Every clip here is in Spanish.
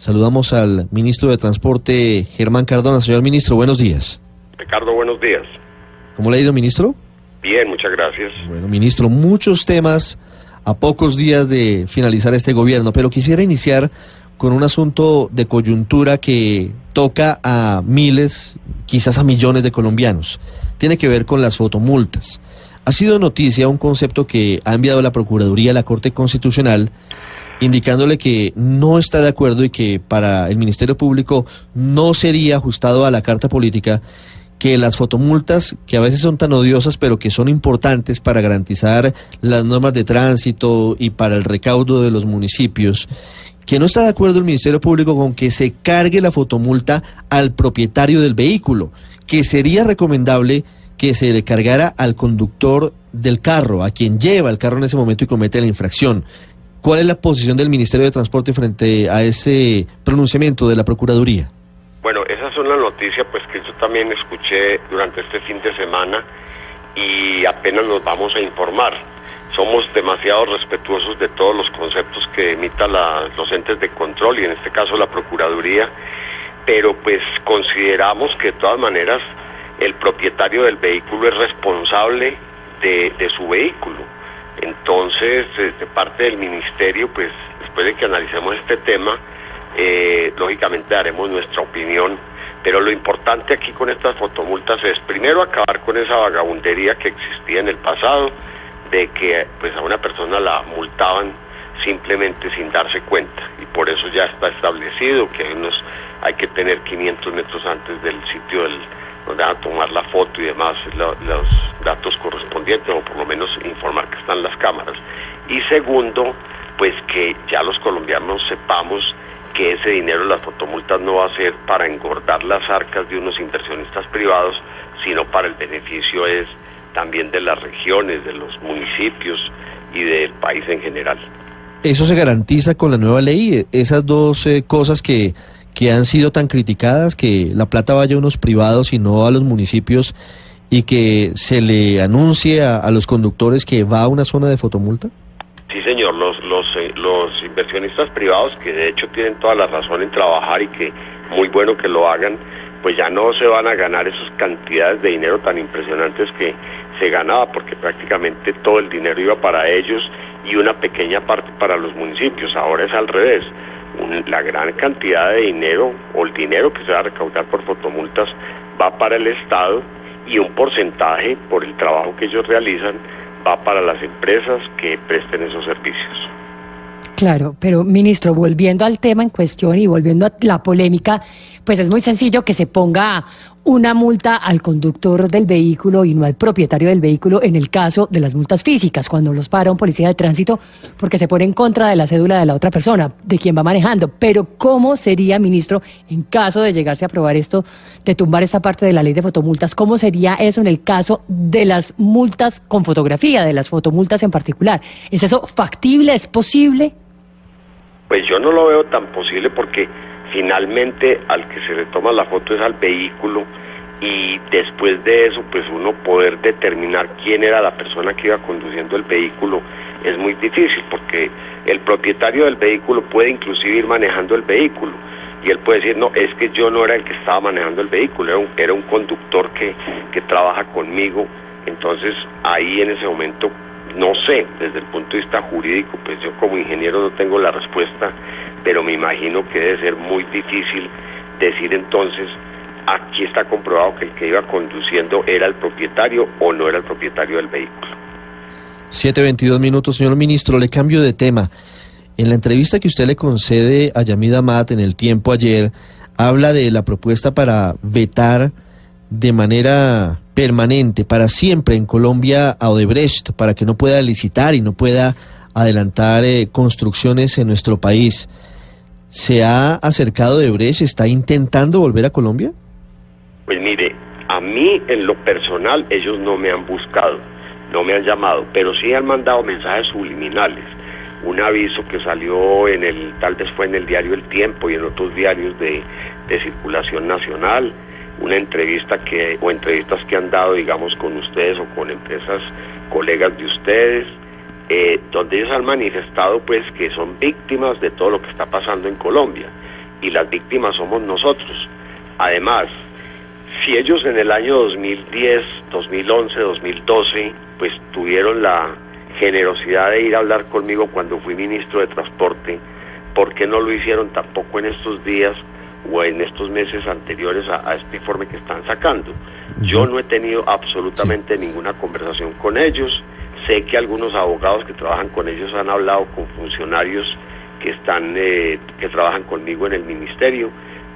Saludamos al ministro de Transporte, Germán Cardona. Señor ministro, buenos días. Ricardo, buenos días. ¿Cómo le ha ido, ministro? Bien, muchas gracias. Bueno, ministro, muchos temas a pocos días de finalizar este gobierno, pero quisiera iniciar con un asunto de coyuntura que toca a miles, quizás a millones de colombianos. Tiene que ver con las fotomultas. Ha sido noticia un concepto que ha enviado la Procuraduría a la Corte Constitucional indicándole que no está de acuerdo y que para el Ministerio Público no sería ajustado a la Carta Política que las fotomultas, que a veces son tan odiosas, pero que son importantes para garantizar las normas de tránsito y para el recaudo de los municipios, que no está de acuerdo el Ministerio Público con que se cargue la fotomulta al propietario del vehículo, que sería recomendable que se le cargara al conductor del carro, a quien lleva el carro en ese momento y comete la infracción. ¿Cuál es la posición del Ministerio de Transporte frente a ese pronunciamiento de la Procuraduría? Bueno, esa es una noticia pues que yo también escuché durante este fin de semana y apenas nos vamos a informar. Somos demasiado respetuosos de todos los conceptos que emitan los entes de control y en este caso la Procuraduría, pero pues consideramos que de todas maneras el propietario del vehículo es responsable de, su vehículo. Entonces, de parte del ministerio, pues después de que analicemos este tema, eh, lógicamente daremos nuestra opinión. Pero lo importante aquí con estas fotomultas es primero acabar con esa vagabundería que existía en el pasado, de que pues a una persona la multaban simplemente sin darse cuenta y por eso ya está establecido que hay unos hay que tener 500 metros antes del sitio del a tomar la foto y demás, los datos correspondientes, o por lo menos informar que están las cámaras. Y segundo, pues que ya los colombianos sepamos que ese dinero de las fotomultas no va a ser para engordar las arcas de unos inversionistas privados, sino para el beneficio es también de las regiones, de los municipios y del país en general. ¿Eso se garantiza con la nueva ley? Esas dos eh, cosas que que han sido tan criticadas, que la plata vaya a unos privados y no a los municipios y que se le anuncie a, los conductores que va a una zona de fotomulta? Sí, señor, los, los, eh, los inversionistas privados, que de hecho tienen toda la razón en trabajar y que muy bueno que lo hagan, pues ya no se van a ganar esas cantidades de dinero tan impresionantes que se ganaba, porque prácticamente todo el dinero iba para ellos y una pequeña parte para los municipios. Ahora es al revés la gran cantidad de dinero o el dinero que se va a recaudar por fotomultas va para el Estado y un porcentaje por el trabajo que ellos realizan va para las empresas que presten esos servicios. Claro, pero ministro, volviendo al tema en cuestión y volviendo a la polémica, pues es muy sencillo que se ponga una multa al conductor del vehículo y no al propietario del vehículo en el caso de las multas físicas, cuando los para un policía de tránsito porque se pone en contra de la cédula de la otra persona, de quien va manejando. Pero ¿cómo sería, ministro, en caso de llegarse a aprobar esto, de tumbar esta parte de la ley de fotomultas, cómo sería eso en el caso de las multas con fotografía, de las fotomultas en particular? ¿Es eso factible? ¿Es posible? Pues yo no lo veo tan posible porque finalmente al que se le toma la foto es al vehículo y después de eso pues uno poder determinar quién era la persona que iba conduciendo el vehículo es muy difícil porque el propietario del vehículo puede inclusive ir manejando el vehículo y él puede decir no es que yo no era el que estaba manejando el vehículo era un, era un conductor que, que trabaja conmigo entonces ahí en ese momento no sé, desde el punto de vista jurídico, pues yo como ingeniero no tengo la respuesta, pero me imagino que debe ser muy difícil decir entonces, aquí está comprobado que el que iba conduciendo era el propietario o no era el propietario del vehículo. 7.22 minutos, señor ministro, le cambio de tema. En la entrevista que usted le concede a Yamida Mat en el tiempo ayer, habla de la propuesta para vetar de manera permanente, para siempre en Colombia a Odebrecht, para que no pueda licitar y no pueda adelantar eh, construcciones en nuestro país. ¿Se ha acercado Odebrecht? ¿Está intentando volver a Colombia? Pues mire, a mí en lo personal ellos no me han buscado, no me han llamado, pero sí han mandado mensajes subliminales. Un aviso que salió en el, tal vez fue en el diario El Tiempo y en otros diarios de, de circulación nacional una entrevista que o entrevistas que han dado digamos con ustedes o con empresas colegas de ustedes eh, donde ellos han manifestado pues que son víctimas de todo lo que está pasando en Colombia y las víctimas somos nosotros. Además, si ellos en el año 2010, 2011, 2012, pues tuvieron la generosidad de ir a hablar conmigo cuando fui ministro de Transporte, ¿por qué no lo hicieron tampoco en estos días o en estos meses anteriores a, este informe que están sacando? Yo no he tenido absolutamente ninguna conversación con ellos. Sé que algunos abogados que trabajan con ellos han hablado con funcionarios que están eh, que trabajan conmigo en el ministerio,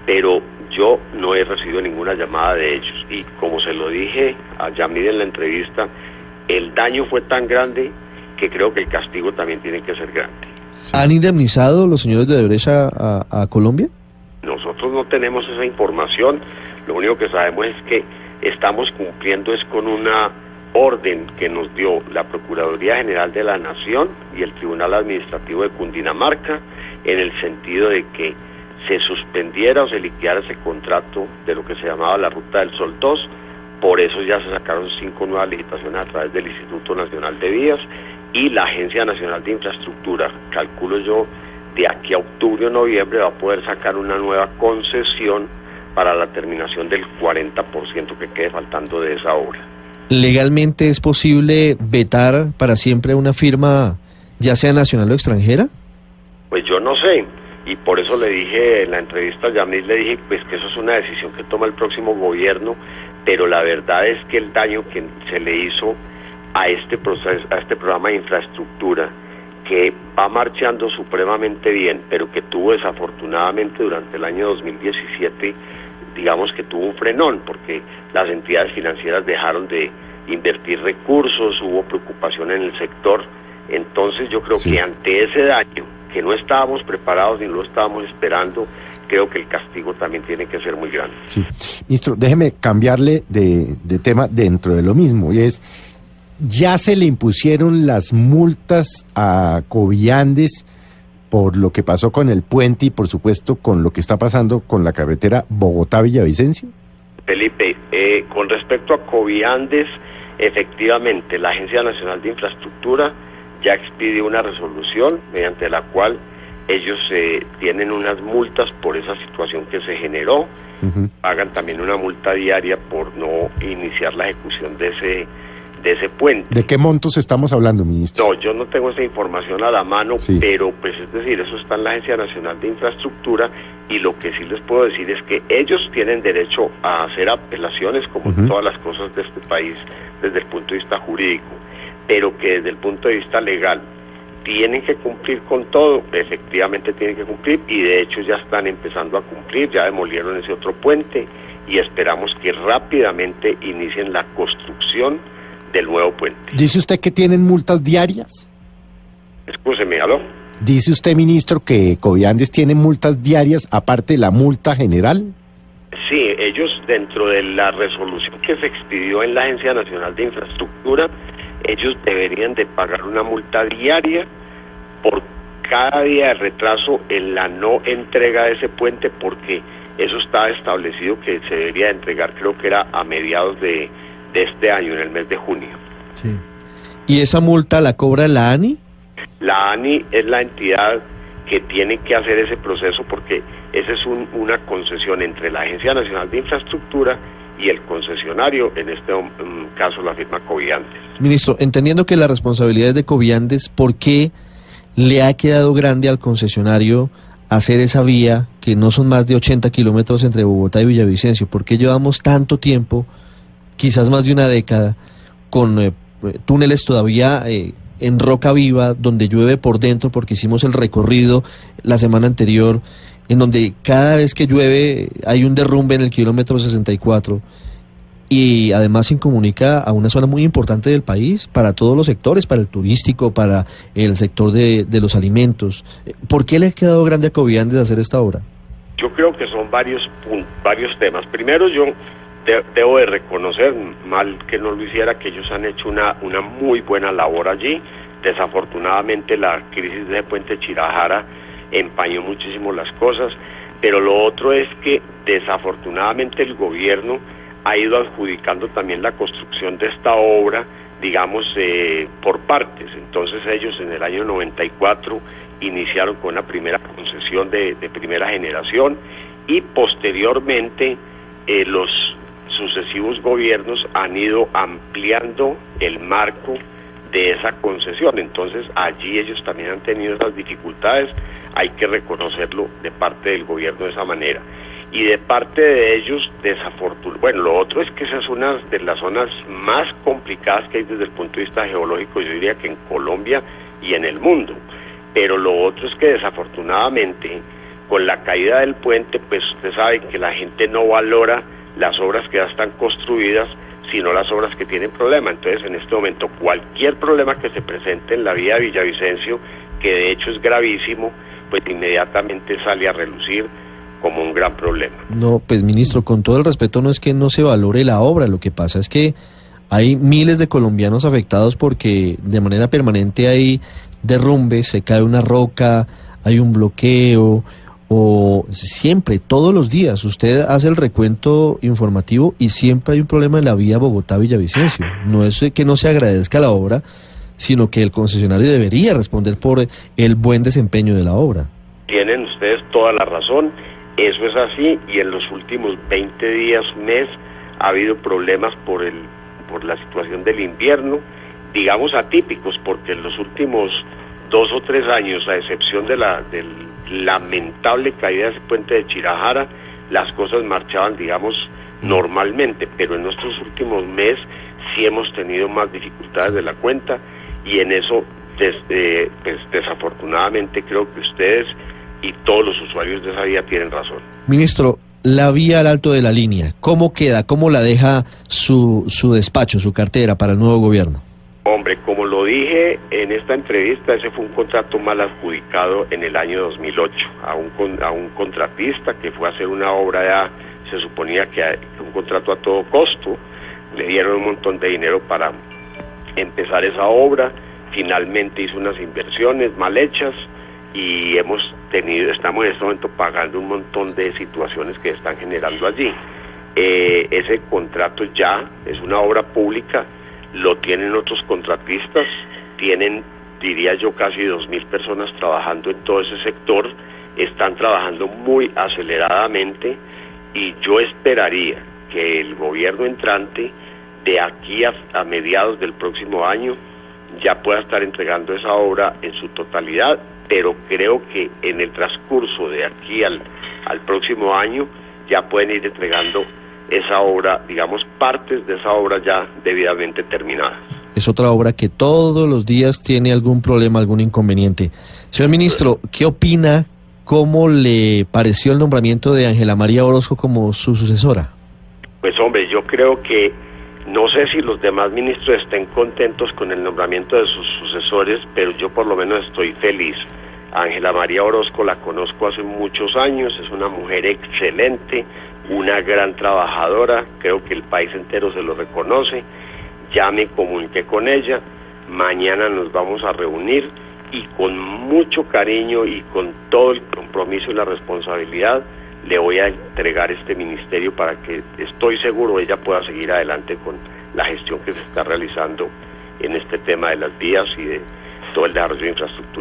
pero yo no he recibido ninguna llamada de ellos. Y como se lo dije a Yamid en la entrevista, el daño fue tan grande que creo que el castigo también tiene que ser grande. ¿Han indemnizado los señores de Debrecha a, Colombia? Nosotros no tenemos esa información. Lo único que sabemos es que estamos cumpliendo es con una orden que nos dio la Procuraduría General de la Nación y el Tribunal Administrativo de Cundinamarca en el sentido de que se suspendiera o se liquidara ese contrato de lo que se llamaba la Ruta del Sol 2. Por eso ya se sacaron cinco nuevas licitaciones a través del Instituto Nacional de Vías y la Agencia Nacional de Infraestructura, calculo yo, de aquí a octubre o noviembre va a poder sacar una nueva concesión para la terminación del 40% que quede faltando de esa obra. ¿Legalmente es posible vetar para siempre una firma, ya sea nacional o extranjera? Pues yo no sé, y por eso le dije en la entrevista a Yamil, le dije pues que eso es una decisión que toma el próximo gobierno, pero la verdad es que el daño que se le hizo a este proceso, a este programa de infraestructura que va marchando supremamente bien, pero que tuvo desafortunadamente durante el año 2017, digamos que tuvo un frenón, porque las entidades financieras dejaron de invertir recursos, hubo preocupación en el sector, entonces yo creo que ante ese daño, que no estábamos preparados ni lo estábamos esperando, creo que el castigo también tiene que ser muy grande. Sí. Ministro, déjeme cambiarle de, de tema dentro de lo mismo, y es ya se le impusieron las multas a Coviandes por lo que pasó con el puente y por supuesto con lo que está pasando con la carretera Bogotá-Villavicencio? Felipe, eh, con respecto a Coviandes, efectivamente la Agencia Nacional de Infraestructura ya expidió una resolución mediante la cual ellos eh, tienen unas multas por esa situación que se generó, pagan también una multa diaria por no iniciar la ejecución de ese de ese puente. ¿De qué montos estamos hablando, ministro? No, yo no tengo esa información a la mano, pero pues es decir, eso está en la Agencia Nacional de Infraestructura y lo que sí les puedo decir es que ellos tienen derecho a hacer apelaciones como todas las cosas de este país desde el punto de vista jurídico, pero que desde el punto de vista legal tienen que cumplir con todo, efectivamente tienen que cumplir y de hecho ya están empezando a cumplir, ya demolieron ese otro puente y esperamos que rápidamente inicien la construcción del nuevo puente. ¿Dice usted que tienen multas diarias? Escúcheme, ¿aló? ¿Dice usted, ministro, que Coviandes tiene multas diarias aparte de la multa general? Sí, ellos dentro de la resolución que se expidió en la Agencia Nacional de Infraestructura, ellos deberían de pagar una multa diaria por cada día de retraso en la no entrega de ese puente porque eso está establecido que se debería entregar, creo que era a mediados de, de este año, en el mes de junio. Sí. ¿Y esa multa la cobra la ANI? La ANI es la entidad que tiene que hacer ese proceso porque esa es una concesión entre la Agencia Nacional de Infraestructura y el concesionario, en este um, caso la firma Coviandes. Ministro, entendiendo que la responsabilidad es de Coviandes, ¿por qué le ha quedado grande al concesionario hacer esa vía que no son más de 80 kilómetros entre Bogotá y Villavicencio? ¿Por qué llevamos tanto tiempo quizás más de una década, con eh, túneles todavía eh, en roca viva, donde llueve por dentro, porque hicimos el recorrido la semana anterior, en donde cada vez que llueve hay un derrumbe en el kilómetro 64 y además se comunica a una zona muy importante del país para todos los sectores, para el turístico, para el sector de, de los alimentos. ¿Por qué le ha quedado grande a Coviandes hacer esta obra? Yo creo que son varios, varios temas. Primero, yo debo de reconocer, mal que no lo hiciera, que ellos han hecho una, una muy buena labor allí. Desafortunadamente la crisis de Puente Chirajara empañó muchísimo las cosas, pero lo otro es que desafortunadamente el gobierno ha ido adjudicando también la construcción de esta obra, digamos, eh, por partes. Entonces ellos en el año 94 iniciaron con una primera concesión de, primera generación y posteriormente eh, los sucesivos gobiernos han ido ampliando el marco de esa concesión. Entonces allí ellos también han tenido esas dificultades, hay que reconocerlo de parte del gobierno de esa manera. Y de parte de ellos, desafortunadamente, bueno, lo otro es que esa es una de las zonas más complicadas que hay desde el punto de vista geológico, yo diría que en Colombia y en el mundo. Pero lo otro es que desafortunadamente, con la caída del puente, pues usted sabe que la gente no valora las obras que ya están construidas, sino las obras que tienen problema. Entonces, en este momento, cualquier problema que se presente en la vía de Villavicencio, que de hecho es gravísimo, pues inmediatamente sale a relucir como un gran problema. No, pues ministro, con todo el respeto, no es que no se valore la obra, lo que pasa es que hay miles de colombianos afectados porque de manera permanente hay derrumbes, se cae una roca, hay un bloqueo, o siempre, todos los días, usted hace el recuento informativo y siempre hay un problema en la vía Bogotá-Villavicencio. No es que no se agradezca la obra, sino que el concesionario debería responder por el buen desempeño de la obra. Tienen ustedes toda la razón, eso es así y en los últimos 20 días, mes, ha habido problemas por, el, por la situación del invierno, digamos atípicos, porque en los últimos dos o tres años, a excepción de la, del lamentable caída de ese puente de Chirajara, las cosas marchaban, digamos, normalmente, pero en nuestros últimos meses sí hemos tenido más dificultades de la cuenta y en eso, desde, pues, desafortunadamente, creo que ustedes y todos los usuarios de esa vía tienen razón. Ministro, la vía al alto de la línea, ¿cómo queda? ¿Cómo la deja su, su despacho, su cartera para el nuevo gobierno? Hombre, como lo dije en esta entrevista, ese fue un contrato mal adjudicado en el año 2008 a un, a un contratista que fue a hacer una obra ya, se suponía que un contrato a todo costo, le dieron un montón de dinero para empezar esa obra, finalmente hizo unas inversiones mal hechas y hemos tenido, estamos en este momento pagando un montón de situaciones que están generando allí. Eh, ese contrato ya es una obra pública lo tienen otros contratistas, tienen, diría yo, casi dos mil personas trabajando en todo ese sector, están trabajando muy aceleradamente y yo esperaría que el gobierno entrante de aquí a, mediados del próximo año ya pueda estar entregando esa obra en su totalidad, pero creo que en el transcurso de aquí al, al próximo año ya pueden ir entregando esa obra, digamos, partes de esa obra ya debidamente terminada. Es otra obra que todos los días tiene algún problema, algún inconveniente. Señor ministro, ¿qué opina? ¿Cómo le pareció el nombramiento de Ángela María Orozco como su sucesora? Pues hombre, yo creo que no sé si los demás ministros estén contentos con el nombramiento de sus sucesores, pero yo por lo menos estoy feliz. Ángela María Orozco la conozco hace muchos años, es una mujer excelente, una gran trabajadora, creo que el país entero se lo reconoce, ya me comuniqué con ella, mañana nos vamos a reunir y con mucho cariño y con todo el compromiso y la responsabilidad le voy a entregar este ministerio para que estoy seguro ella pueda seguir adelante con la gestión que se está realizando en este tema de las vías y de todo el desarrollo de infraestructura.